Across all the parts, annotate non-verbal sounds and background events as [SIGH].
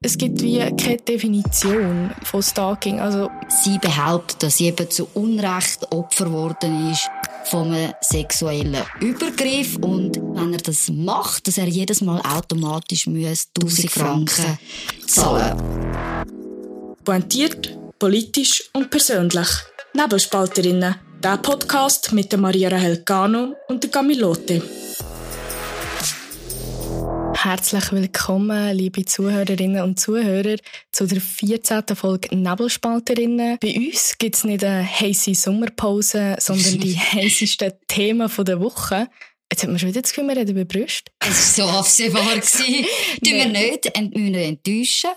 Es gibt wie keine Definition von Stalking. Also Sie behauptet, dass sie eben zu Unrecht Opfer geworden ist von einem sexuellen Übergriff und wenn er das macht, dass er jedes Mal automatisch 1000 Franken zahlen. pointiert, politisch und persönlich. Nebelspalterinnen. Der Podcast mit der Maria Rahel Cano und der Camilote. Herzlich willkommen, liebe Zuhörerinnen und Zuhörer, zu der 14. Folge Nebelspalterinnen. Bei uns gibt es nicht eine heisse Sommerpause, sondern die [LAUGHS] heißesten Themen der Woche. Jetzt hat man schon wieder das Gefühl, wir reden über Brüste. Es war so absehbar. [LAUGHS] Tun wir nicht, ent- müssen wir enttäuschen.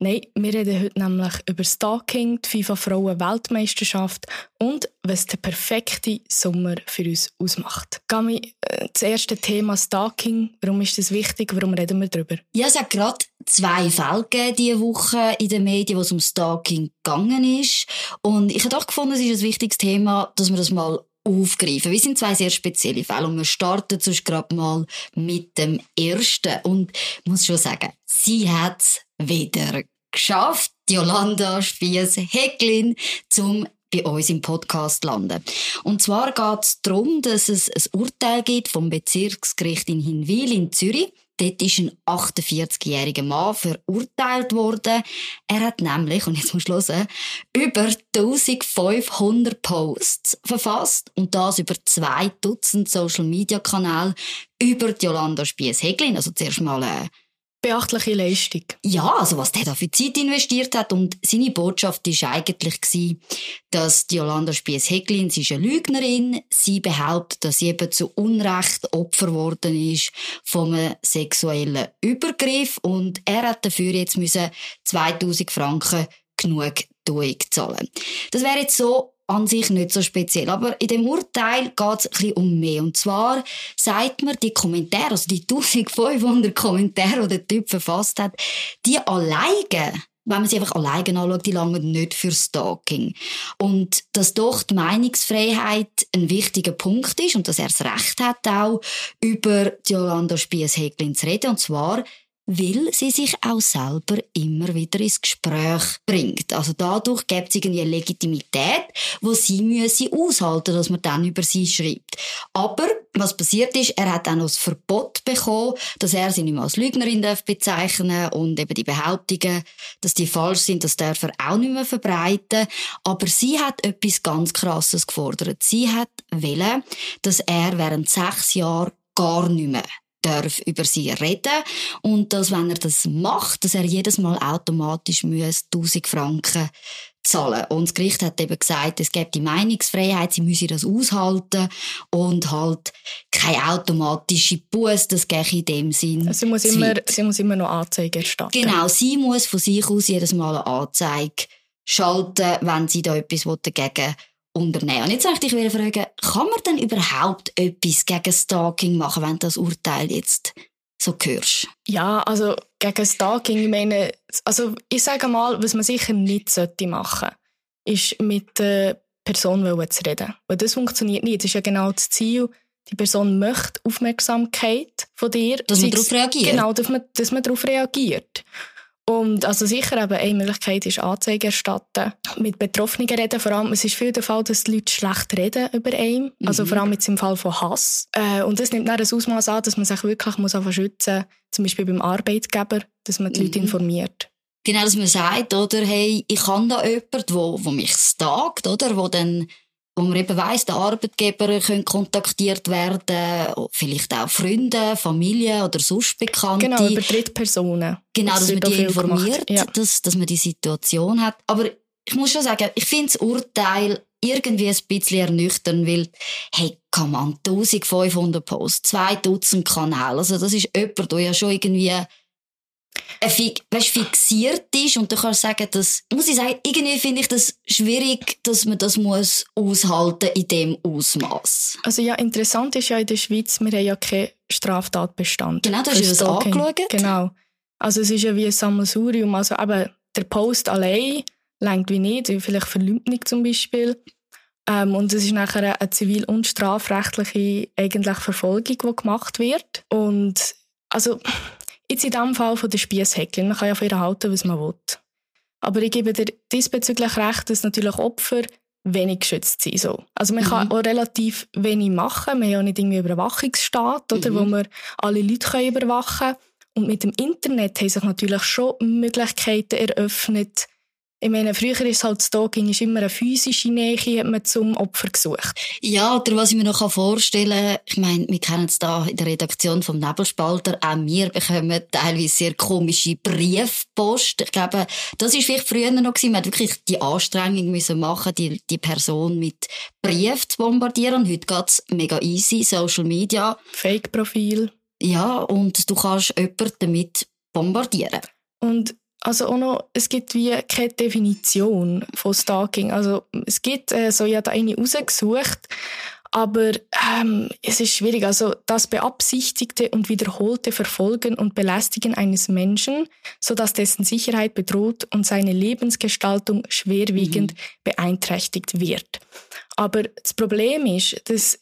Nein, wir reden heute nämlich über Stalking, die FIFA-Frauen-Weltmeisterschaft und was der perfekte Sommer für uns ausmacht. Gami, äh, das erste Thema Stalking, warum ist das wichtig, warum reden wir darüber? Ja, es hat gerade zwei Fälle gegeben diese Woche in den Medien, wo es um Stalking gegangen ist. Und ich habe doch gefunden, es ist ein wichtiges Thema, dass wir das mal aufgreifen. Wir sind zwei sehr spezielle Fälle und wir starten sonst gerade mal mit dem ersten. Und ich muss schon sagen, sie hat wieder geschafft, Jolanda Spies-Hecklin, zum bei uns im Podcast landen. Und zwar geht es darum, dass es ein Urteil gibt vom Bezirksgericht in Hinwil in Zürich. Dort ist ein 48-jähriger Mann verurteilt worden. Er hat nämlich, und jetzt musst du hören, über 1500 Posts verfasst und das über zwei Dutzend Social-Media-Kanäle über die Jolanda Spies-Heglin. Also zuerst mal äh, Beachtliche Leistung. ja, also was der da für Zeit investiert hat und seine Botschaft ist eigentlich gsi, dass die Jolanda Spies-Heglin, sie ist eine Lügnerin, sie behauptet, dass sie eben zu Unrecht Opfer geworden ist von einem sexuellen Übergriff und er hat dafür jetzt müssen 2000 Franken genug zahlen. Das wäre jetzt so an sich nicht so speziell. Aber in dem Urteil geht es ein bisschen um mehr. Und zwar sagt man, die Kommentare, also die 1500 Kommentare, die der Typ verfasst hat, die alleine wenn man sie einfach alleine anschaut, die langen nicht für Stalking. Und dass doch die Meinungsfreiheit ein wichtiger Punkt ist und dass er das Recht hat, auch über die Jolanda Spies-Heglin zu reden. Und zwar, weil sie sich auch selber immer wieder ins Gespräch bringt. Also dadurch gibt es irgendwie eine Legitimität, wo sie müsse aushalten, dass man dann über sie schreibt. Aber was passiert ist, er hat auch noch das Verbot bekommen, dass er sie nicht mehr als Lügnerin darf bezeichnen und eben die Behauptungen, dass die falsch sind, das darf er auch nicht mehr verbreiten. Aber sie hat etwas ganz Krasses gefordert. Sie hat wollen, dass er während sechs Jahren gar nicht mehr darf über sie reden und dass, wenn er das macht, dass er jedes Mal automatisch muss 1000 Franken zahlen. Und das Gericht hat eben gesagt, es gibt die Meinungsfreiheit, sie müsse das aushalten und halt keine automatische Buß, das gehe in dem Sinn. Sie, muss immer, weit. sie muss immer noch Anzeige erstatten. Genau, sie muss von sich aus jedes Mal eine Anzeige schalten, wenn sie da etwas dagegen unternehmen. Und jetzt möchte ich wieder fragen, kann man denn überhaupt etwas gegen Stalking machen, wenn du das Urteil jetzt so hörst? Ja, also gegen Stalking, ich meine, also ich sage mal, was man sicher nicht sollte machen, ist mit der Person zu reden. Weil das funktioniert nicht. Das ist ja genau das Ziel. Die Person möchte Aufmerksamkeit von dir. Dass man darauf reagiert. Genau, dass man, dass man darauf reagiert. Und also sicher eben eine Möglichkeit ist Anzeige erstatten, mit Betroffenen reden. Vor allem, es ist viel der Fall, dass die Leute schlecht reden über einen. Also Mhm. vor allem jetzt im Fall von Hass. Äh, und das nimmt dann ein Ausmaß an, dass man sich wirklich muss schützen zum Beispiel beim Arbeitgeber, dass man die Leute Mhm. informiert. Genau, dass man sagt, oder, hey, ich kann da jemanden, wo, wo mich stalkt, oder, wo dann, wo man eben weiss, der Arbeitgeber können kontaktiert werden, vielleicht auch Freunde, Familie oder sonst Bekannte. Genau, über Drittpersonen. Genau, Das dass man die informiert, Ja. dass, dass man die Situation hat. Aber ich muss schon sagen, ich finde das Urteil irgendwie ein bisschen ernüchternd, weil, hey, kann man 1500 Posts, zwei Dutzend Kanäle, also das ist jemand, der ja schon irgendwie weißt, fixiert ist und du kannst sagen, dass, muss ich sagen, irgendwie finde ich das schwierig, dass man das muss aushalten in dem Ausmaß. Also ja, interessant ist ja in der Schweiz, wir haben ja keinen Straftatbestand. Genau, hast für ja das angeschaut. Genau. Also es ist ja wie ein Sammelsurium. Also eben, der Post allein längt wie nicht, wie vielleicht Verleumdung zum Beispiel. Ähm, und es ist nachher eine zivil- und strafrechtliche eigentlich Verfolgung, die gemacht wird. Und also jetzt in dem Fall von der Spiesshäcklin, man kann ja von ihr halten, was man will. Aber ich gebe dir diesbezüglich recht, dass natürlich Opfer wenig geschützt sind. So. Also man mhm. kann auch relativ wenig machen. Wir haben ja nicht irgendwie Überwachungsstaat, oder, mhm. wo wir alle Leute können überwachen können. Und mit dem Internet haben sich natürlich schon Möglichkeiten eröffnet, ich meine, früher ist halt Stalking ist immer eine physische Nähe, hat man zum Opfer gesucht. Ja, oder was ich mir noch vorstellen kann, ich meine, wir kennen es da in der Redaktion vom Nebelspalter, auch wir bekommen teilweise sehr komische Briefpost. Ich glaube, das ist vielleicht früher noch gewesen, man hat wirklich die Anstrengung müssen machen, die, die Person mit Brief zu bombardieren. Und heute geht's mega easy, Social Media. Fake-Profil. Ja, und du kannst jemanden damit bombardieren. Und also auch noch, es gibt wie keine Definition von Stalking. Also es gibt, äh, so habe da eine rausgesucht, aber ähm, es ist schwierig. Also das beabsichtigte und wiederholte Verfolgen und Belästigen eines Menschen, so dass dessen Sicherheit bedroht und seine Lebensgestaltung schwerwiegend mhm. beeinträchtigt wird. Aber das Problem ist, dass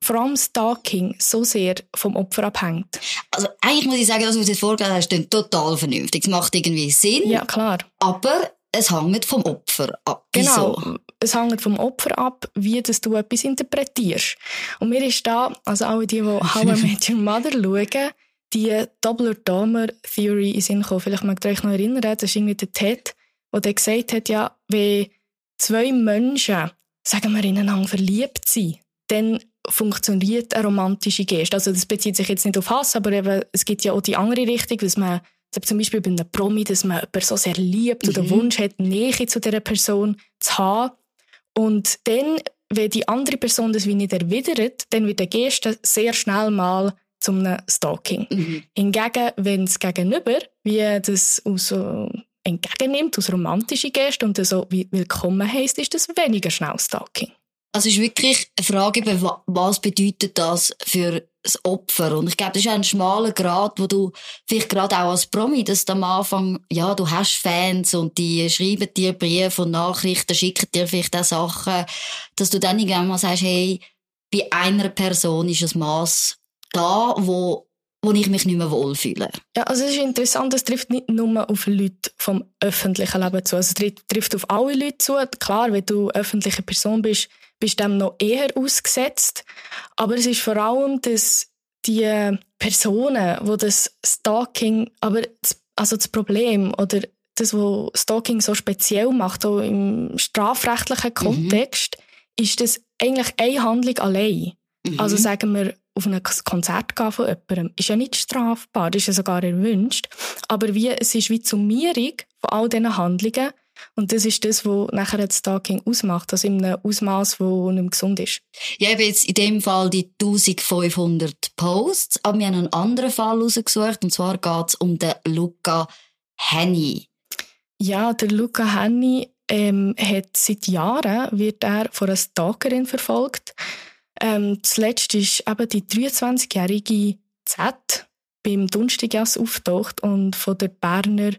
vor allem Stalking so sehr vom Opfer abhängt. Also eigentlich muss ich sagen, das, was du jetzt vorgelesen hast, klingt total vernünftig. Es macht irgendwie Sinn. Ja, klar. Aber es hängt vom Opfer ab. Genau. Wieso? Es hängt vom Opfer ab, wie das du etwas interpretierst. Und mir ist da, also alle die, die [LAUGHS] How I Met Your Mother schauen, die Doppler-Dahmer-Theory in Sinn kommen. Vielleicht mag ihr euch noch erinnern, das ist irgendwie der Ted, der gesagt hat, ja, wenn zwei Menschen, sagen wir, ineinander verliebt sind, dann funktioniert eine romantische Geste. Also das bezieht sich jetzt nicht auf Hass, aber eben, es gibt ja auch die andere Richtung, dass man zum Beispiel bei einem Promi, dass man jemanden so sehr liebt mhm. oder Wunsch hat, Nähe zu dieser Person zu haben. Und dann, wenn die andere Person das wie nicht erwidert, dann wird der Geste sehr schnell mal zum Stalking. Mhm. Hingegen, wenn es gegenüber, wie das aus äh, entgegennimmt, aus romantischen Gesten und so wie willkommen heisst, ist das weniger schnell Stalking. Also es ist wirklich eine Frage, was bedeutet das für das Opfer? Und ich glaube, das ist ein schmaler Grad, wo du vielleicht gerade auch als Promi, dass du am Anfang, ja, du hast Fans und die schreiben dir Briefe und Nachrichten, schicken dir vielleicht auch Sachen, dass du dann irgendwann mal sagst, hey, bei einer Person ist ein Maß da, wo wo ich mich nicht mehr wohlfühle. Ja, also es ist interessant, es trifft nicht nur auf Leute vom öffentlichen Leben zu. Also es trifft auf alle Leute zu. Klar, wenn du öffentliche Person bist, bist dem noch eher ausgesetzt. Aber es ist vor allem, dass die Personen, wo das Stalking, aber das, also das Problem oder das, was Stalking so speziell macht, auch im strafrechtlichen mhm. Kontext, mhm. ist das eigentlich eine Handlung allein. Mhm. Also sagen wir, auf ein Konzert gehen von jemandem, ist ja nicht strafbar, ist ja sogar erwünscht. Aber wie, es ist wie die Summierung von all diesen Handlungen, und das ist das, was nachher das Stalking ausmacht, also in einem Ausmaß, das nicht gesund ist. Ja, ich habe jetzt in dem Fall die 1500 Posts, aber wir haben einen anderen Fall rausgesucht, und zwar geht es um den Luca Henny. Ja, der Luca Henny ähm, hat seit Jahren wird er von einer Stalkerin verfolgt. Ähm, zuletzt ist eben die 23-jährige Z beim Dunstigas auftaucht und von der Berner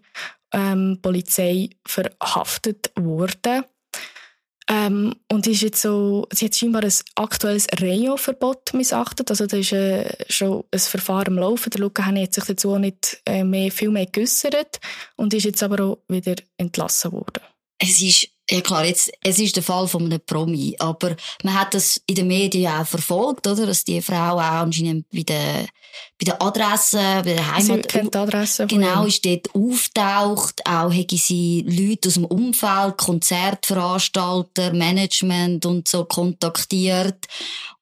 ähm, Polizei verhaftet worden. Ähm, und ist jetzt so, sie hat scheinbar ein aktuelles Reo-Verbot missachtet. Also da ist äh, schon ein Verfahren am Laufen. Der Luca hat sich dazu nicht äh, mehr, viel mehr geäussert und ist jetzt aber auch wieder entlassen worden. Es ist ja klar, jetzt, es ist der Fall von einem Promi, aber man hat das in den Medien auch verfolgt, oder? Dass die Frau auch anscheinend bei der, bei der Adresse, bei der Heimat... Sie kennt die Adresse Genau, ist dort auftaucht. Auch hätte sie Leute aus dem Umfeld, Konzertveranstalter, Management und so kontaktiert.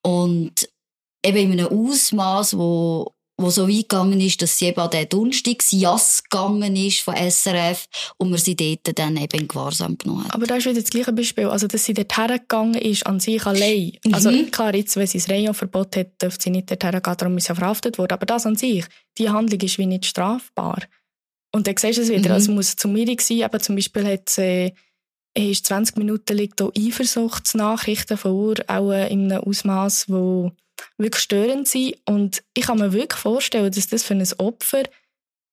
Und eben in einem Ausmaß, wo wo so weit gegangen ist, dass sie eben an den Donnerstagsjass gegangen ist von SRF und man sie dort dann eben in Gewahrsam genommen hat. Aber das ist wieder das gleiche Beispiel. Also, dass sie dort hergegangen ist, an sich allein. Mhm. Also, klar, jetzt, wenn sie das Rayon-Verbot hat, dürfte sie nicht dort hergehen, darum ist sie verhaftet worden. Aber das an sich, die Handlung ist wie nicht strafbar. Und dann siehst du es wieder. Mhm. Also, muss zu mir sein. Aber zum Beispiel hat sie, äh, ist 20 Minuten liegt auch Eifersuchtsnachrichten vor, auch äh, in einem Ausmaß, wo wirklich störend sein. Und ich kann mir wirklich vorstellen, dass das für ein Opfer,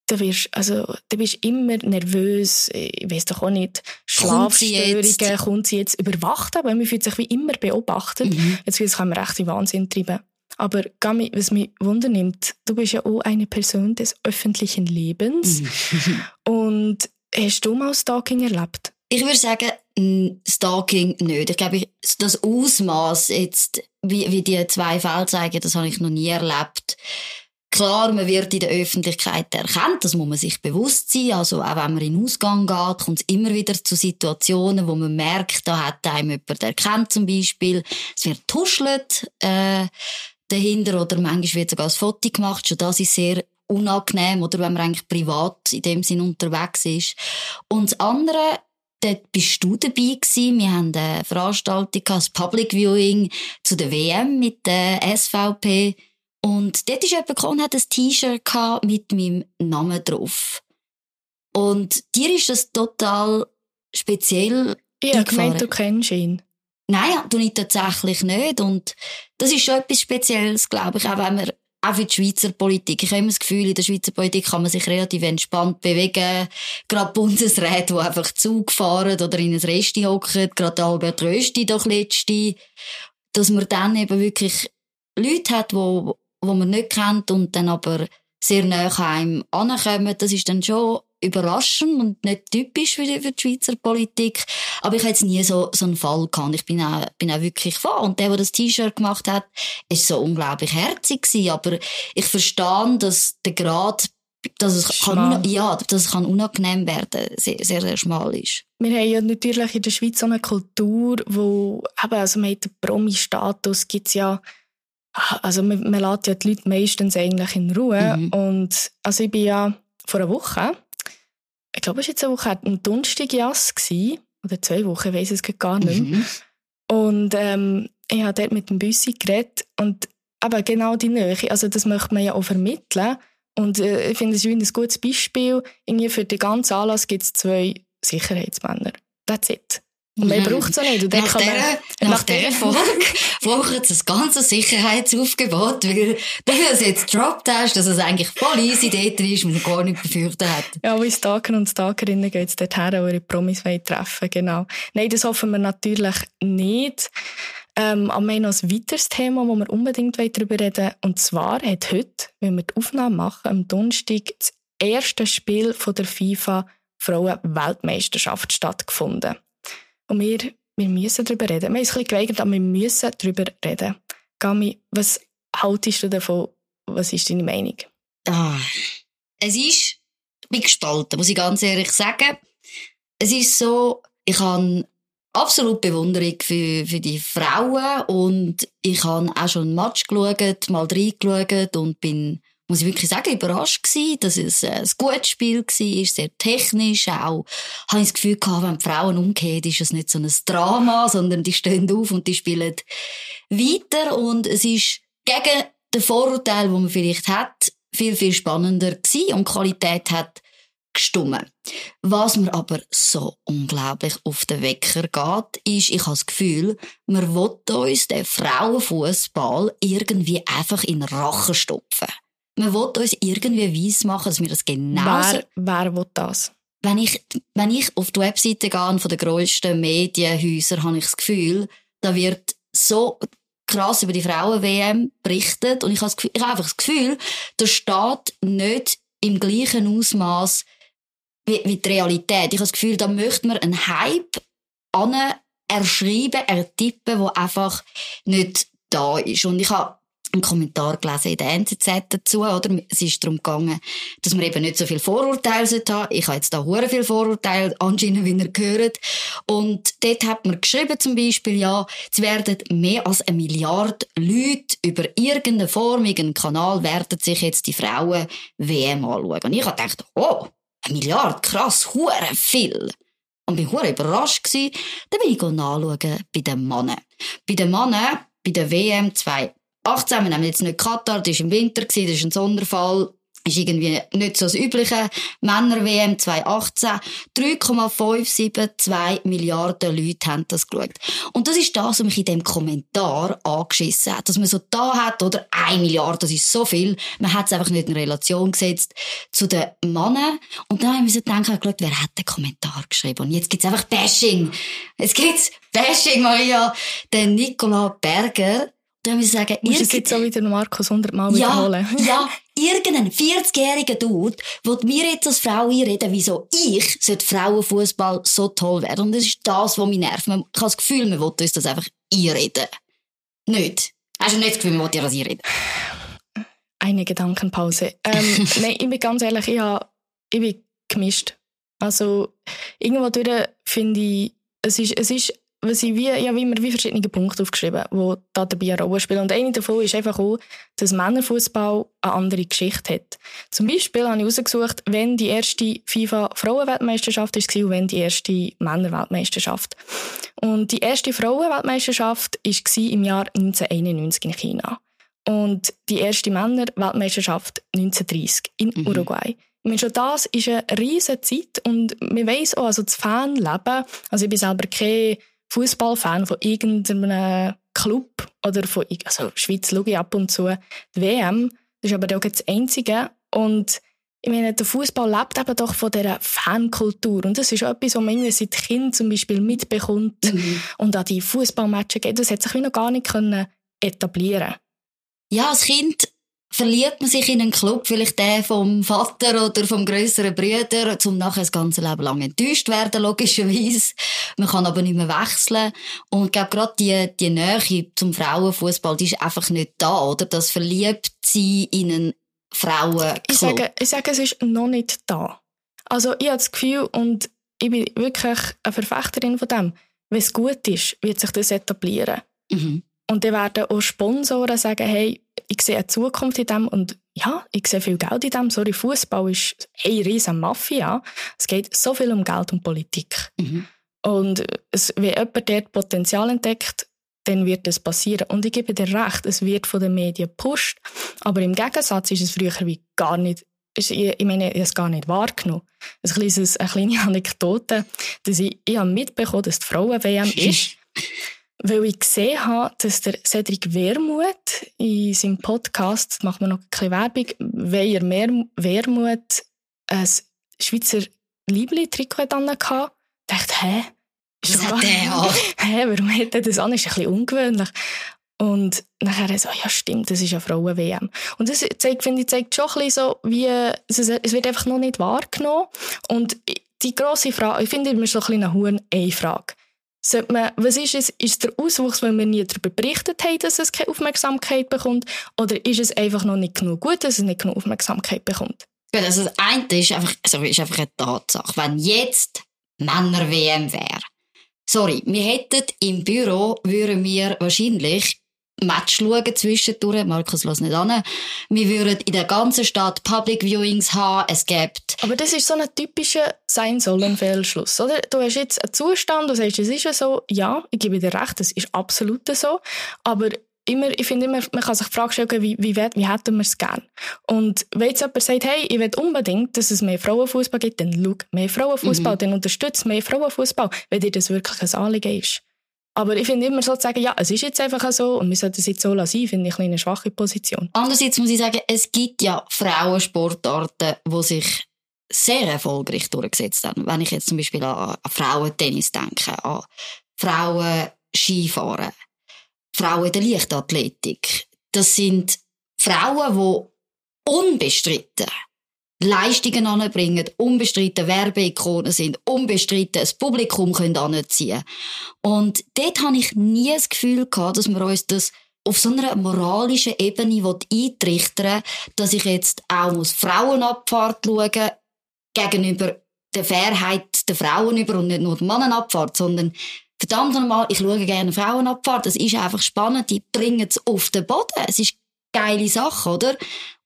da wirst, also, da bist immer nervös, ich weiß doch auch nicht, Schlafstörungen, kommt sie jetzt überwacht, aber man fühlt sich wie immer beobachtet. Mhm. Jetzt kann man echt in Wahnsinn treiben. Aber Gami, was mich wundernimmt, du bist ja auch eine Person des öffentlichen Lebens. [LAUGHS] und hast du mal Stalking erlebt? Ich würde sagen, Stalking nicht. Ich glaube, das Ausmaß jetzt, wie, wie die zwei Fälle zeigen, das habe ich noch nie erlebt. Klar, man wird in der Öffentlichkeit erkannt, das muss man sich bewusst sein. Also auch wenn man in den Ausgang geht, kommt es immer wieder zu Situationen, wo man merkt, da hat einem jemand erkannt zum Beispiel. Es wird tuschelt äh, dahinter oder manchmal wird sogar ein Foto gemacht. Schon das ist sehr unangenehm oder wenn man eigentlich privat in dem Sinn unterwegs ist. Und das andere, dort bist du dabei gewesen. Wir haben eine Veranstaltung, ein Public Viewing zu der WM mit der SVP. Und dort ist jemand gekommen, hat ein T-Shirt mit meinem Namen drauf. Und dir ist das total speziell Ja, ich gemeint, du kennst ihn. Nein, du nicht tatsächlich nicht. Und das ist schon etwas Spezielles, glaube ich, auch wenn man auch für die Schweizer Politik. Ich habe immer das Gefühl, in der Schweizer Politik kann man sich relativ entspannt bewegen. Gerade Bundesräte, die einfach Zug fahren oder in ein Resti hocken, gerade Albert Rösti doch letzte, dass man dann eben wirklich Leute hat, die wo man nicht kennt und dann aber sehr nah an einem ankommen, das ist dann schon überraschend und nicht typisch für die, für die Schweizer Politik. Aber ich habe jetzt nie so, so einen Fall gehabt. Ich bin auch, bin auch wirklich froh. Und der, der das T-Shirt gemacht hat, ist so unglaublich herzig gewesen. Aber ich verstehe, dass der Grad, dass es, kann, ja, dass es kann unangenehm werden, sehr, sehr, sehr schmal ist. Wir haben ja natürlich in der Schweiz so eine Kultur, wo, eben, also man hat den Promi-Status, gibt's ja, also man, man lässt ja die Leute meistens eigentlich in Ruhe. Mhm. Und also ich bin ja vor einer Woche, glaube, es war jetzt eine Woche, ein Donnerstag Jass oder zwei Wochen, ich weiß es gar nicht. Mhm. Und ähm, ich habe dort mit dem Büssi geredet und aber genau die Nähe, also das möchte man ja auch vermitteln. Und äh, ich finde, es ein gutes Beispiel. Irgendwie für den ganzen Anlass gibt es zwei Sicherheitsmänner. That's it. Und mehr braucht es auch nicht. Und nach, kann man, nach dieser Folge [LAUGHS] braucht es ein ganzes Sicherheitsaufgebot, weil [LAUGHS] du es jetzt gedroppt hast, dass es eigentlich voll easy dort ist, man gar nicht befürchtet hat. Ja, wie Stalker und Stalkerinnen geht es dorthin, wo ihre Promis treffen genau. Nein, das hoffen wir natürlich nicht. Ähm, aber wir haben noch ein weiteres Thema, wo wir unbedingt darüber reden wollen. Und zwar hat heute, wenn wir die Aufnahme machen, am Donnerstag, das erste Spiel von der FIFA Frauen-Weltmeisterschaft stattgefunden. Und wir, wir müssen darüber reden. Wir haben uns ein bisschen geweigert, aber wir müssen darüber reden. Gami, was haltest du davon? Was ist deine Meinung? Ah, es ist, ich bin gespalten, muss ich ganz ehrlich sagen. Es ist so, ich habe absolut Bewunderung für, für die Frauen und ich habe auch schon ein Match geschaut, mal reingeschaut und bin muss ich wirklich sagen, überrascht gewesen, dass es äh, ein gutes Spiel war, sehr technisch auch. Habe ich das Gefühl gehabt, wenn die Frauen umgehen, ist es nicht so ein Drama, sondern die stehen auf und die spielen weiter und es ist gegen den Vorurteil, den man vielleicht hat, viel, viel spannender gewesen und die Qualität hat gestummen. Was mir aber so unglaublich auf den Wecker geht, ist, ich habe das Gefühl, man will uns den Frauenfußball irgendwie einfach in den Rachen stopfen. Man will uns irgendwie weiss machen, dass wir das genauso... Wer, wer will das? Wenn ich, wenn ich auf die Webseite gehe von den grössten Medienhäusern, habe ich das Gefühl, da wird so krass über die Frauen-WM berichtet und ich habe, Gefühl, ich habe einfach das Gefühl, da steht nicht im gleichen Ausmaß wie, wie die Realität. Ich habe das Gefühl, da möchte man einen Hype an erschreiben, ertippen, der einfach nicht da ist. Und ich habe einen Kommentar gelesen in der NZZ dazu, oder? Es ist darum gegangen, dass man eben nicht so viel Vorurteile haben Ich habe jetzt da hure viel Vorurteile, anscheinend, wie ihr gehört. Und dort hat man geschrieben zum Beispiel, ja, es werden mehr als eine Milliarde Leute über irgendeine Form, irgendeinen Kanal, werden sich jetzt die Frauen WM anschauen. Und ich habe gedacht, oh, eine Milliarde, krass, hure viel. Und bin hure überrascht gewesen. Dann bin ich nachschauen bei den Männern. Bei den Männern, bei der WM 2 18, wir nehmen jetzt nicht Katar, das war im Winter, das ist ein Sonderfall, ist irgendwie nicht so das übliche. Männer-WM 2018, 3,572 Milliarden Leute haben das geschaut. Und das ist das, was mich in dem Kommentar angeschissen hat. Dass man so da hat, oder 1 Milliarde, das ist so viel. Man hat es einfach nicht in Relation gesetzt zu den Männern. Und dann haben wir so gedacht, wer hat den Kommentar geschrieben? Und jetzt gibt's einfach Bashing. Jetzt gibt's Bashing, Maria. Der Nicola Berger, Dann muss ich sagen, Musst es jetzt so wieder Markus 100 Mal wiederholen? Ja, [LAUGHS] ja, irgendein 40-jähriger Dude will mir jetzt als Frau einreden, wieso ich Frauenfußball so toll werden. Und das ist das, was mich nervt. Man, ich habe das Gefühl, man will uns das einfach einreden. Nicht. Hast du nicht das Gefühl, man will dir das einreden? Eine Gedankenpause. Ähm, [LAUGHS] nein, ich bin ganz ehrlich, ich, habe, ich bin gemischt. Also, irgendwo finde ich, es ist, es ist ich wie, ja, wie immer wie verschiedene Punkte aufgeschrieben, die da dabei eine Rolle spielen. Und eine davon ist einfach auch, dass Männerfußball eine andere Geschichte hat. Zum Beispiel habe ich herausgesucht, wenn die erste FIFA-Frauenweltmeisterschaft war und wenn die erste Männerweltmeisterschaft. Und die erste Frauenweltmeisterschaft war im Jahr 1991 in China. Und die erste Männerweltmeisterschaft 1930 in mhm. Uruguay. Ich meine, schon das ist eine riesige Zeit und man weiss auch, also das Fanleben, also ich bin selber kein Fußballfan von irgendeinem Club oder von, also Schweiz schaue ich ab und zu die WM, das ist aber auch das Einzige und ich meine, der Fußball lebt eben doch von dieser Fankultur. Und das ist auch etwas, was man seit Kind zum Beispiel mitbekommt mhm. und an die Fußballmatches geht. Das hat sich wie noch gar nicht etablieren Ja, als Kind verliebt man sich in einen Club, vielleicht der vom Vater oder vom größeren Bruder, um nachher das ganze Leben lang enttäuscht werden, logischerweise. Man kann aber nicht mehr wechseln. Und ich glaube, gerade die, die Nähe zum Frauenfußball, die ist einfach nicht da, oder? Das verliebt sie in einen Frauenclub. Ich sage, ich sage, es ist noch nicht da. Also, ich habe das Gefühl, und ich bin wirklich eine Verfechterin von dem, wenn es gut ist, wird sich das etablieren. Mhm. Und dann werden auch Sponsoren sagen, hey, ich sehe eine Zukunft in dem und ja, ich sehe viel Geld in dem. Sorry, Fußball ist eine riesen Mafia. Es geht so viel um Geld und Politik. Mhm. Und es, wenn jemand dort Potenzial entdeckt, dann wird das passieren. Und ich gebe dir recht, es wird von den Medien gepusht. Aber im Gegensatz ist es früher wie gar nicht, ich meine, ich habe es gar nicht wahrgenommen. Ein kleines, eine kleine [LAUGHS] Anekdote, dass ich, ich habe mitbekommen, dass die Frauen-WM [LAUGHS] ist weil ich gesehen habe, dass der Cedric Wermuth in seinem Podcast, macht man noch ein bisschen Werbung, weil er mehr Wermuth ein Schweizer Liebli-Trikot hatte, dachte, hä? Ist das hat der auch. [LAUGHS] Hä, warum hat er das an? Das ist ein bisschen ungewöhnlich. Und nachher so, ja stimmt, das ist eine Frauen-WM. Und das zeigt, finde ich, zeigt schon ein bisschen so, wie, es, es wird einfach noch nicht wahrgenommen. Und die grosse Frage, ich finde immer so ein bisschen eine Huhn-Ei-Frage sollte man, was ist es? Ist der Auswuchs, weil wir nie darüber berichtet haben, dass es keine Aufmerksamkeit bekommt? Oder ist es einfach noch nicht genug gut, dass es nicht genug Aufmerksamkeit bekommt? also das eine ist einfach, also ist einfach eine Tatsache. Wenn jetzt Männer-WM wäre, sorry, wir hätten im Büro, würden wir wahrscheinlich Match schauen zwischendurch. Markus, lass nicht an. Wir würden in der ganzen Stadt Public Viewings haben. Es gibt... Aber das ist so ein typischer Sein-Sollen-Fehlschluss, oder? Du hast jetzt einen Zustand, du sagst, es ist ja so. Ja, ich gebe dir recht, es ist absolut so. Aber immer, ich finde immer, man kann sich die Frage stellen, wie, wie, wie hätten wir es gern? Und wenn jetzt jemand sagt, hey, ich will unbedingt, dass es mehr Frauenfußball gibt, dann schau mehr Frauenfußball, mhm. dann unterstützt mehr Frauenfußball, wenn dir das wirklich ein Anliegen ist. Aber ich finde immer so zu sagen, ja, es ist jetzt einfach so und wir sollten es jetzt so lassen, finde ich eine schwache Position. Andererseits muss ich sagen, es gibt ja Frauensportarten, die sich sehr erfolgreich durchgesetzt haben. Wenn ich jetzt zum Beispiel an, Frauentennis denke, an Frauen-Skifahren, Frauen der Leichtathletik. Das sind Frauen, die unbestritten Leistungen anbringen, unbestritten Werbeikonen sind, unbestritten ein Publikum können anziehen. Und dort habe ich nie das Gefühl gehabt, dass wir uns das auf so einer moralischen Ebene eintrichtern dass ich jetzt auch muss Frauenabfahrt schauen gegenüber der Fairheit der Frauen über und nicht nur der Mannenabfahrt, sondern verdammt nochmal, ich schaue gerne Frauenabfahrt, das ist einfach spannend, die bringen es auf den Boden, es ist eine geile Sache, oder?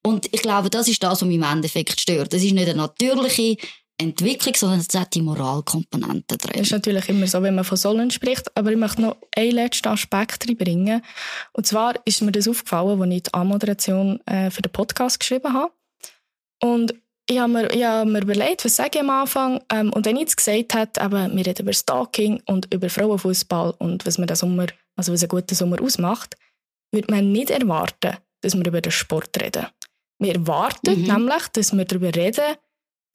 Und ich glaube, das ist das, was mich im Endeffekt stört. Es ist nicht eine natürliche Entwicklung, sondern es hat die Moralkomponente drin. Das ist natürlich immer so, wenn man von Sollen spricht. Aber ich möchte noch einen letzten Aspekt reinbringen. Und zwar ist mir das aufgefallen, als ich die Anmoderation äh, für den Podcast geschrieben habe. Und ich habe mir, ich habe mir überlegt, was sage ich am Anfang. Ähm, und wenn ich jetzt gesagt habe, eben, wir reden über Stalking und über Frauenfußball und was, man den Sommer, also was einen guten Sommer ausmacht, würde man nicht erwarten, dass wir über den Sport reden. Wir erwarten mhm. nämlich, dass wir darüber reden,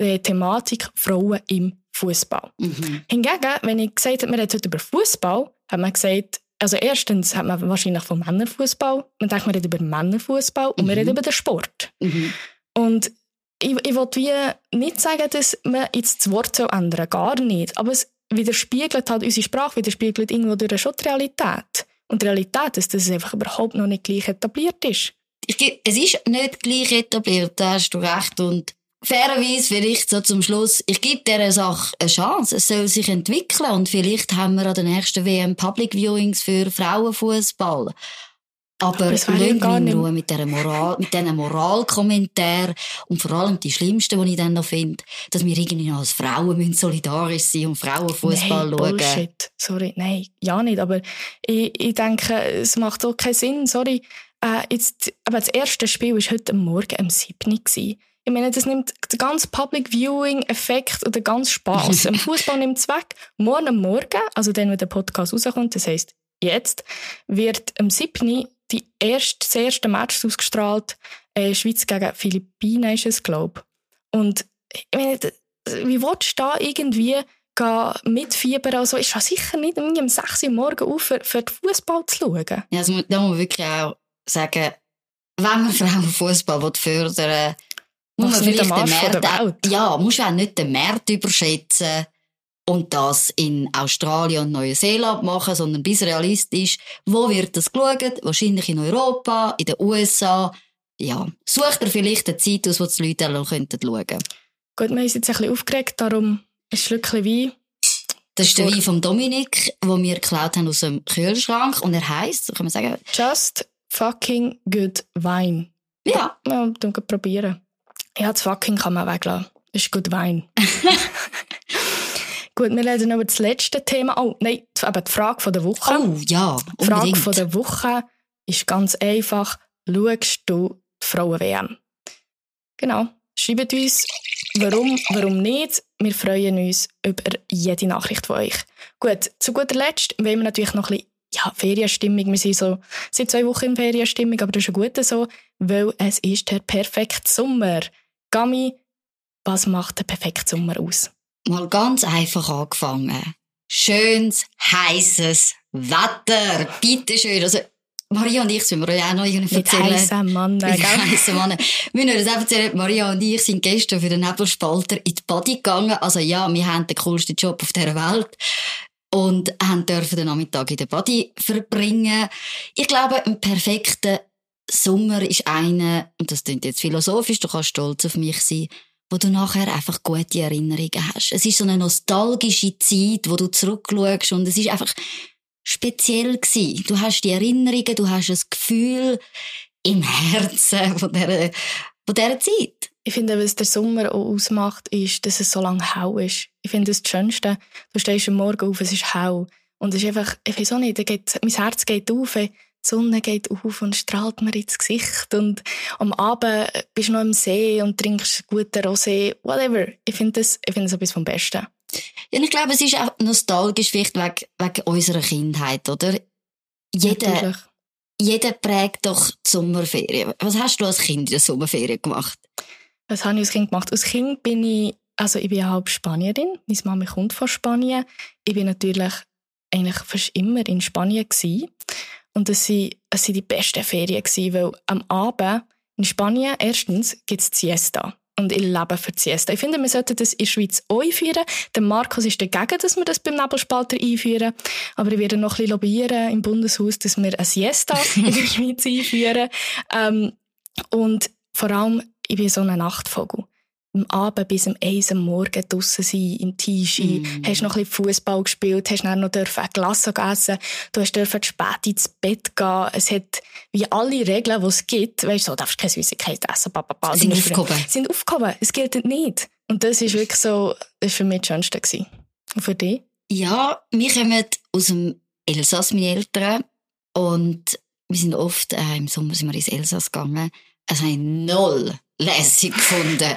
die Thematik Frauen im Fußball. Mhm. Hingegen, wenn ich gesagt habe, wir reden heute über Fußball, hat man gesagt, also erstens hat man wahrscheinlich vom Männerfußball, man denkt, man redet über Männerfußball und mhm. wir reden über den Sport. Mhm. Und ich, ich will wie nicht sagen, dass man jetzt das Wort so ändern gar nicht. Aber es widerspiegelt halt unsere Sprache, widerspiegelt irgendwo durch schon die Realität. Und die Realität ist, dass es einfach überhaupt noch nicht gleich etabliert ist. Ich, es ist nicht gleich etabliert, da hast du recht. Und fairerweise vielleicht so zum Schluss, ich gebe dieser Sache eine Chance. Es soll sich entwickeln und vielleicht haben wir an der nächsten WM Public Viewings für Frauenfußball. Aber lass mich in Ruhe mit dieser Moral, mit diesen Moralkommentaren und vor allem die schlimmsten, die ich dann noch finde, dass wir irgendwie noch als Frauen solidarisch sein und Frauenfußball schauen. Bullshit. Sorry, nein, ja nicht, aber ich, ich denke, es macht auch keinen Sinn, sorry. Äh, jetzt, aber das erste Spiel war heute Morgen am 7. Gewesen. Ich meine, das nimmt den ganzen Public Viewing Effekt oder ganz Spaß. Am Fußball nimmt es weg. Morgen am Morgen, also dann, wenn der Podcast rauskommt, das heisst jetzt, wird am 7 die erste, das erste Match ausgestrahlt, äh, Schweiz gegen Philippinen ist es, glaube ich. Und ich meine, wie willst du da irgendwie mitfiebern? Also ist das sicher nicht um 6 Uhr morgens auf, für, für den Fußball zu schauen. Ja, also, da muss man wirklich auch sagen, wenn man [LAUGHS] Frauenfußball fördern will, muss man vielleicht den Markt, ja, muss auch nicht den Markt überschätzen und das in Australien und Neuseeland machen, sondern bis realistisch, wo wird das geschaut? Wahrscheinlich in Europa, in den USA. Ja, sucht er vielleicht eine Zeit aus, wo die Leute auch könnten schauen. Gut, wir uns jetzt ein bisschen aufgeregt, darum ein Schlückchen Wein. Das ist der Wein von Dominik, den wir geklaut haben aus dem Kühlschrank. Und er heisst, kann man sagen... Just fucking good wine. Ja. Ja, dann probieren. Ja, das fucking kann man weglassen. Das ist gut Wein. [LAUGHS] Gut, wir reden über das letzte Thema. Oh, nein, eben die Frage von der Woche. Oh, ja, unbedingt. Die Frage von der Woche ist ganz einfach. Schaust du die Frauen-WM? Genau. Schreibt uns, warum, warum nicht. Wir freuen uns über jede Nachricht von euch. Gut, zu guter Letzt wollen wir natürlich noch ein bisschen ja, Ferienstimmung. Wir sind so seit zwei Wochen in Ferienstimmung, aber das ist ein guter so, weil es ist der perfekte Sommer. Gami, was macht der perfekte Sommer aus? mal ganz einfach angefangen. Schönes, heißes Wetter. Bitte schön. Also, Maria und ich, sind wir euch auch noch irgendwie erzählen. Mit heissen Mann, heissen Mann. Wir müssen erzählen, Maria und ich sind gestern für den Nebelspalter in die Body gegangen. Also ja, wir haben den coolsten Job auf dieser Welt. Und haben dürfen den Nachmittag in der Body verbringen. Ich glaube, ein perfekter Sommer ist einer, und das klingt jetzt philosophisch, du kannst stolz auf mich sein, wo du nachher einfach gute Erinnerungen hast. Es ist so eine nostalgische Zeit, wo du zurückschaust und es ist einfach speziell gewesen. Du hast die Erinnerungen, du hast das Gefühl im Herzen von dieser, von dieser Zeit. Ich finde, was der Sommer auch ausmacht, ist, dass es so lange hell ist. Ich finde das, das Schönste. Du stehst am Morgen auf, es ist hell. Und es ist einfach, ich weiß auch nicht, geht, mein Herz geht auf, die Sonne geht auf und strahlt mir ins Gesicht und am Abend bist du noch im See und trinkst guten Rosé, whatever. Ich finde das, ich finde das etwas vom Besten. Ja, ich glaube, es ist auch nostalgisch vielleicht wegen, wegen unserer Kindheit, oder? Jeder, jeder prägt doch die Sommerferien. Was hast du als Kind in der Sommerferien gemacht? Was habe ich als Kind gemacht? Als Kind bin ich, also ich bin halb Spanierin. Meine Mama kommt von Spanien. Ich bin natürlich eigentlich fast immer in Spanien gewesen. Und waren, es waren die besten Ferien, gewesen, weil am Abend in Spanien erstens gibt es Siesta. Und ich lebe für die Siesta. Ich finde, wir sollten das in der Schweiz auch einführen. Der Markus ist dagegen, dass wir das beim Nebelspalter einführen. Aber ich werde noch ein bisschen lobbyieren im Bundeshaus, dass wir eine Siesta in der [LAUGHS] Schweiz einführen. Ähm, und vor allem, ich bin so ein Nachtvogel am Abend bis um 1 Uhr morgen draussen sein, im T-Shirt, mm. hast noch ein bisschen Fußball gespielt, hast dann noch dürfen ein Glas essen, du hast dürfen spät ins Bett gehen. Es hat, wie alle Regeln, die es gibt, weißt du, so, darfst keine Süßigkeit essen, ba, ba, ba, sind aufgehoben. Sind aufgehoben. Es gilt nicht. Und das ist wirklich so, das war für mich das Schönste. Gewesen. Und für dich? Ja, wir kommen aus dem Elsass, meine Eltern. Und wir sind oft, äh, im Sommer sind wir ins Elsass gegangen. Es also, haben null lässig gefunden.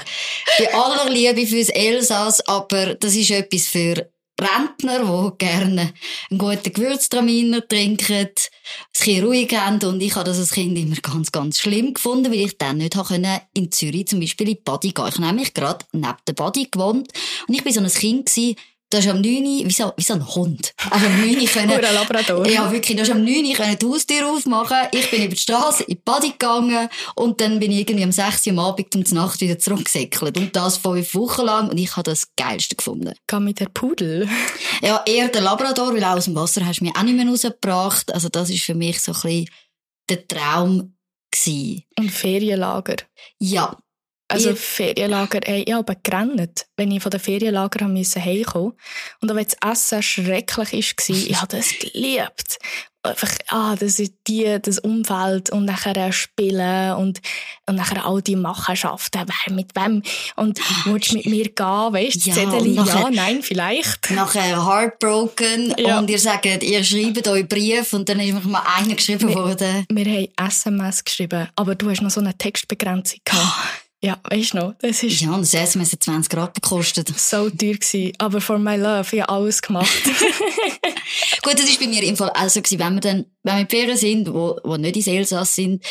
Bei aller Liebe fürs Elsass, aber das ist etwas für Rentner, die gerne einen guten Gewürztraminer trinken, es ein ruhig haben. Und ich habe das als Kind immer ganz, ganz schlimm gefunden, weil ich dann nicht in Zürich zum Beispiel in die Body gehen. Ich habe nämlich gerade neben der Body gewohnt. Und ich war so ein Kind, Du hast am 9 Uhr, wie so, wie so ein Hund. Hast am 9 Uhr [LAUGHS] können, Oder ein Labrador. ja, wirklich, du hast am 9 Uhr können die Haustür aufmachen. Ich bin über die Straße in die Body gegangen und dann bin ich irgendwie am 6 Uhr am Abend um die Nacht wieder zurückgesäckelt. Und das fünf Wochen lang und ich habe das Geilste gefunden. Geh mit der Pudel. Ja, eher der Labrador, weil auch aus dem Wasser hast du mich auch nicht mehr rausgebracht. Also das ist für mich so ein bisschen der Traum gewesen. Und Ferienlager. Ja, Also Ich- Ferienlager, ey, ich habe gerannt, wenn ich von den Ferienlager haben musste heimkommen. Und auch wenn das Essen schrecklich war, ich habe das geliebt. Einfach, ah, das ist die, das Umfeld und nachher spielen und, und nachher all die Machenschaften, wer mit wem und willst du mit mir gehen, weißt du, Ja, Zettel, ja, nein, vielleicht. nachher heartbroken Ja. und ihr sagt, ihr schreibt euch Brief und dann ist mir mal einer geschrieben worden. Wir haben SMS geschrieben, aber du hast noch so eine Textbegrenzung gehabt. Ja, weißt du noch, das ist Ja, das SMS hat 20 Grad gekostet. so teuer gewesen. Aber for my love, ich habe alles gemacht. [LAUGHS] [LAUGHS] Gut, das ist bei mir im Fall auch so gewesen, wenn wir dann, wenn wir in Ferien sind, wo, wo nicht ins Elsass sind,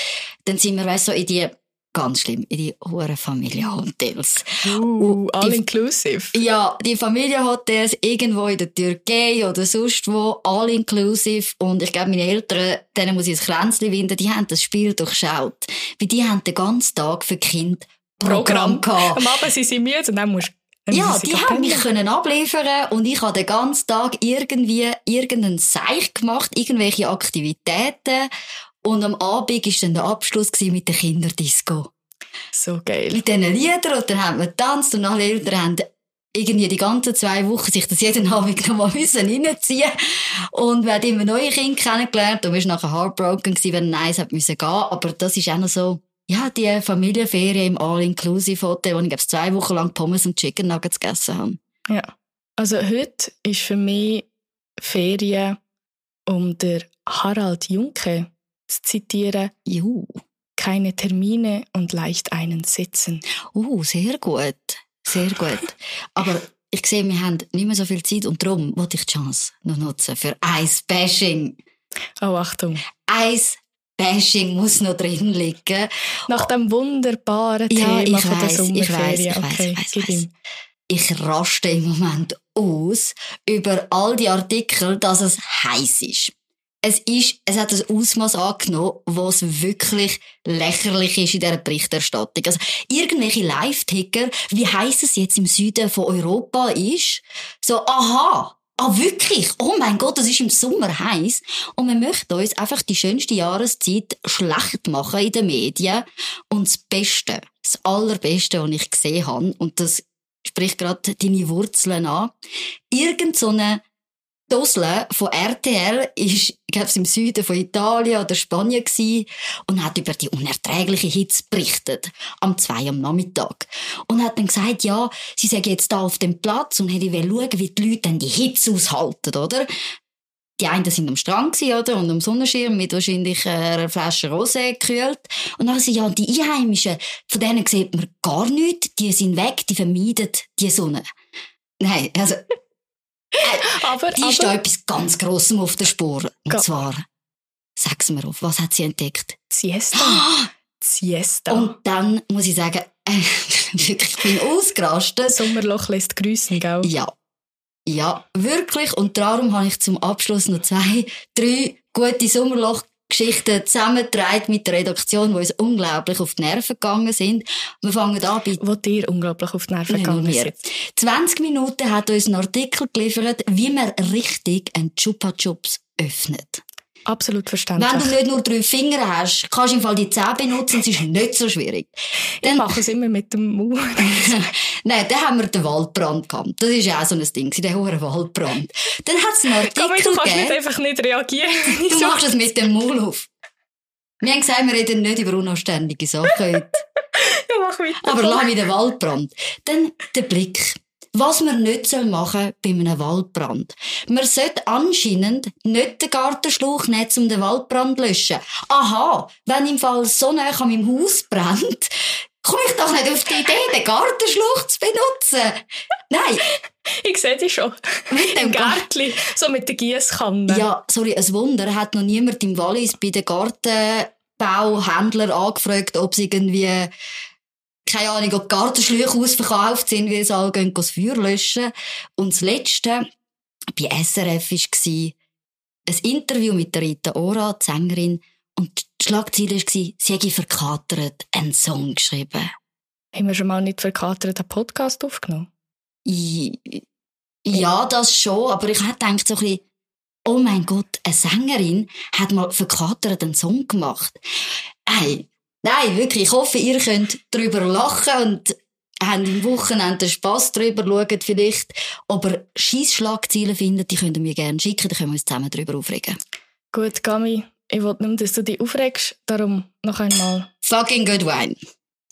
dann sind wir, weißt du, so in die, ganz schlimm, in die hohen Familienhotels. Uh, all die- inclusive. Ja, die Familienhotels irgendwo in der Türkei oder sonst wo, all inclusive. Und ich glaube, meine Eltern, denen muss ich ein Kränzchen winden, die haben das Spiel durchschaut. Weil die haben den ganzen Tag für Kind Programm gehabt. Am Abend sind sie müde und dann musst Ja, die haben mich können abliefern und ich habe den ganzen Tag irgendwie irgendeinen Seich gemacht, irgendwelche Aktivitäten und am Abend ist dann der Abschluss mit der Kinderdisco. So geil. Mit diesen Liedern und dann haben wir getanzt und alle Eltern haben irgendwie die ganzen zwei Wochen sich das jeden Abend nochmal [LAUGHS] müssen reinziehen und wir haben immer neue Kinder kennengelernt und wir waren nachher heartbroken gewesen, wenn eins hat müssen gehen, aber das ist auch noch so, ja, die Familienferien im All-Inclusive-Hotel, wo ich glaube zwei Wochen lang Pommes und Chicken Nuggets gegessen habe. Ja. Also heute ist für mich Ferien, um der Harald Junke zu zitieren, Juhu. keine Termine und leicht einen sitzen. Uh, sehr gut. Sehr gut. Aber ich sehe, wir haben nicht mehr so viel Zeit und darum wollte ich die Chance noch nutzen für Eis-Bashing. Oh, Achtung. Eis-Bashing muss noch drin liegen. Nach dem wunderbaren Ja, Thema ich von der weiss, ich weiss, ich weiss, okay, ich weiss, weiss. Ich raste im Moment aus über all die Artikel, dass es heiß ist. Es ist, es hat ein Ausmaß angenommen, was wirklich lächerlich ist in dieser Berichterstattung. Also, irgendwelche Live-Ticker, wie heiß es jetzt im Süden von Europa ist, so, aha, ah, wirklich? Oh mein Gott, das ist im Sommer heiß. Und wir möchten uns einfach die schönste Jahreszeit schlecht machen in den Medien. Und das Beste, das Allerbeste, was ich gesehen habe, und das spricht gerade deine Wurzeln an, irgend so Dosle von RTL ist, glaube, im Süden von Italien oder Spanien gsi und hat über die unerträgliche Hitze berichtet. Am zwei am Nachmittag. Und hat dann gesagt, ja, sie sei jetzt da auf dem Platz und hätte schauen, wie die Leute dann die Hitze aushalten, oder? Die einen sind am Strand gsi, oder? Und am Sonnenschirm mit wahrscheinlich äh, einer Flasche Rosé gekühlt. Und dann sie, ja, die Einheimischen, von denen sieht man gar nichts, die sind weg, die vermeiden die Sonne. Nein, also, Aber, die ist da aber etwas ganz Grossem auf der Spur. Und zwar, sag's mir auf, was hat sie entdeckt? Siesta. Siesta. Und dann muss ich sagen, [LAUGHS] äh, wirklich, ich bin ausgerastet. Sommerloch lässt grüßen, gell? Ja. Ja, wirklich. Und darum habe ich zum Abschluss noch zwei, drei gute Sommerloch-Geschichten zusammengetragen mit der Redaktion, die uns unglaublich auf die Nerven gegangen sind. Wir fangen an bei Wo dir unglaublich auf die Nerven gegangen sind. 20 Minuten hat uns ein Artikel geliefert, wie man richtig einen Chupa Chups öffnet. Absolut verständlich. Wenn du nicht nur drei Finger hast, kannst du im Fall die Zähne benutzen, es ist nicht so schwierig. ich mache es immer mit dem Mund. [LAUGHS] Nein, dann haben wir den Waldbrand gehabt. Das ist ja auch so ein Ding, der hohe Waldbrand. Dann hat es einen Aber Artikel du kannst nicht einfach nicht reagieren. [LAUGHS] du machst es mit dem Maul auf. Wir haben gesagt, wir reden nicht über unanständige Sachen heute. [LAUGHS] ja, mach weiter. Aber lass mich den Waldbrand. Dann der Blick. Was man nicht soll machen bei einem Waldbrand. Man sollte anscheinend nicht den Gartenschlauch nehmen, um den Waldbrand zu löschen. Aha, wenn im Fall so nah an meinem Haus brennt, komme ich doch nicht auf die Idee, den Gartenschlauch zu benutzen. Nein, [LAUGHS] Ich sehe dich schon. mit dem Gärtli, so mit der Giesskanne. Ja, sorry, ein Wunder, hat noch niemand im Wallis bei den Gartenbauhändlern angefragt, ob sie irgendwie keine Ahnung, ob Gartenschläuche ausverkauft sind, weil sie alle gehen das Feuer löschen. Und das Letzte bei SRF war ein Interview mit der Rita Ora, die Sängerin, und die Schlagzeile war, sie hätte verkatert einen Song geschrieben. Haben wir schon mal nicht verkatert einen Podcast aufgenommen? ja, das schon, aber ich hätte gedacht, so ein bisschen, oh mein Gott, eine Sängerin hat mal verkatert einen Song gemacht. Hey, nein, wirklich, ich hoffe, ihr könnt darüber lachen und habt im Wochenende Spass darüber, schaut vielleicht, aber Scheissschlagziele findet, die könnt ihr mir gerne schicken, dann können wir uns zusammen darüber aufregen. Gut, Gami, ich wollte nur, dass du dich aufregst, darum noch einmal. Fucking good wine.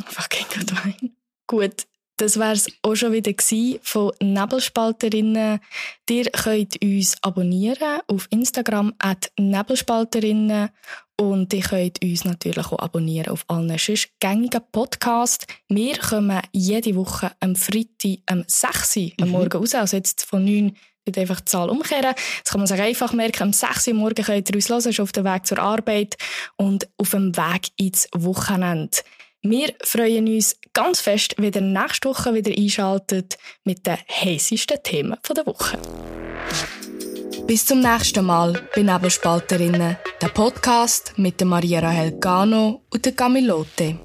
Fucking good wine. Gut, das war es auch schon wieder von Nebelspalterinnen. Ihr könnt uns abonnieren auf Instagram at Nebelspalterinnen und ihr könnt uns natürlich auch abonnieren auf allen sonst gängigen Podcasts. Wir kommen jede Woche am Freitag am 6 Uhr am mhm. Morgen raus, also jetzt von 9 wird einfach die Zahl umkehren. Das kann man sich einfach merken. Am 6 Uhr morgen könnt ihr uns hören, ist auf dem Weg zur Arbeit und auf dem Weg ins Wochenende. Wir freuen uns ganz fest, wenn ihr nächste Woche wieder einschaltet mit den heißesten Themen der Woche. Bis zum nächsten Mal bei Nebelspalterinnen, der Podcast mit Maria Rahel Gano und der Camilote.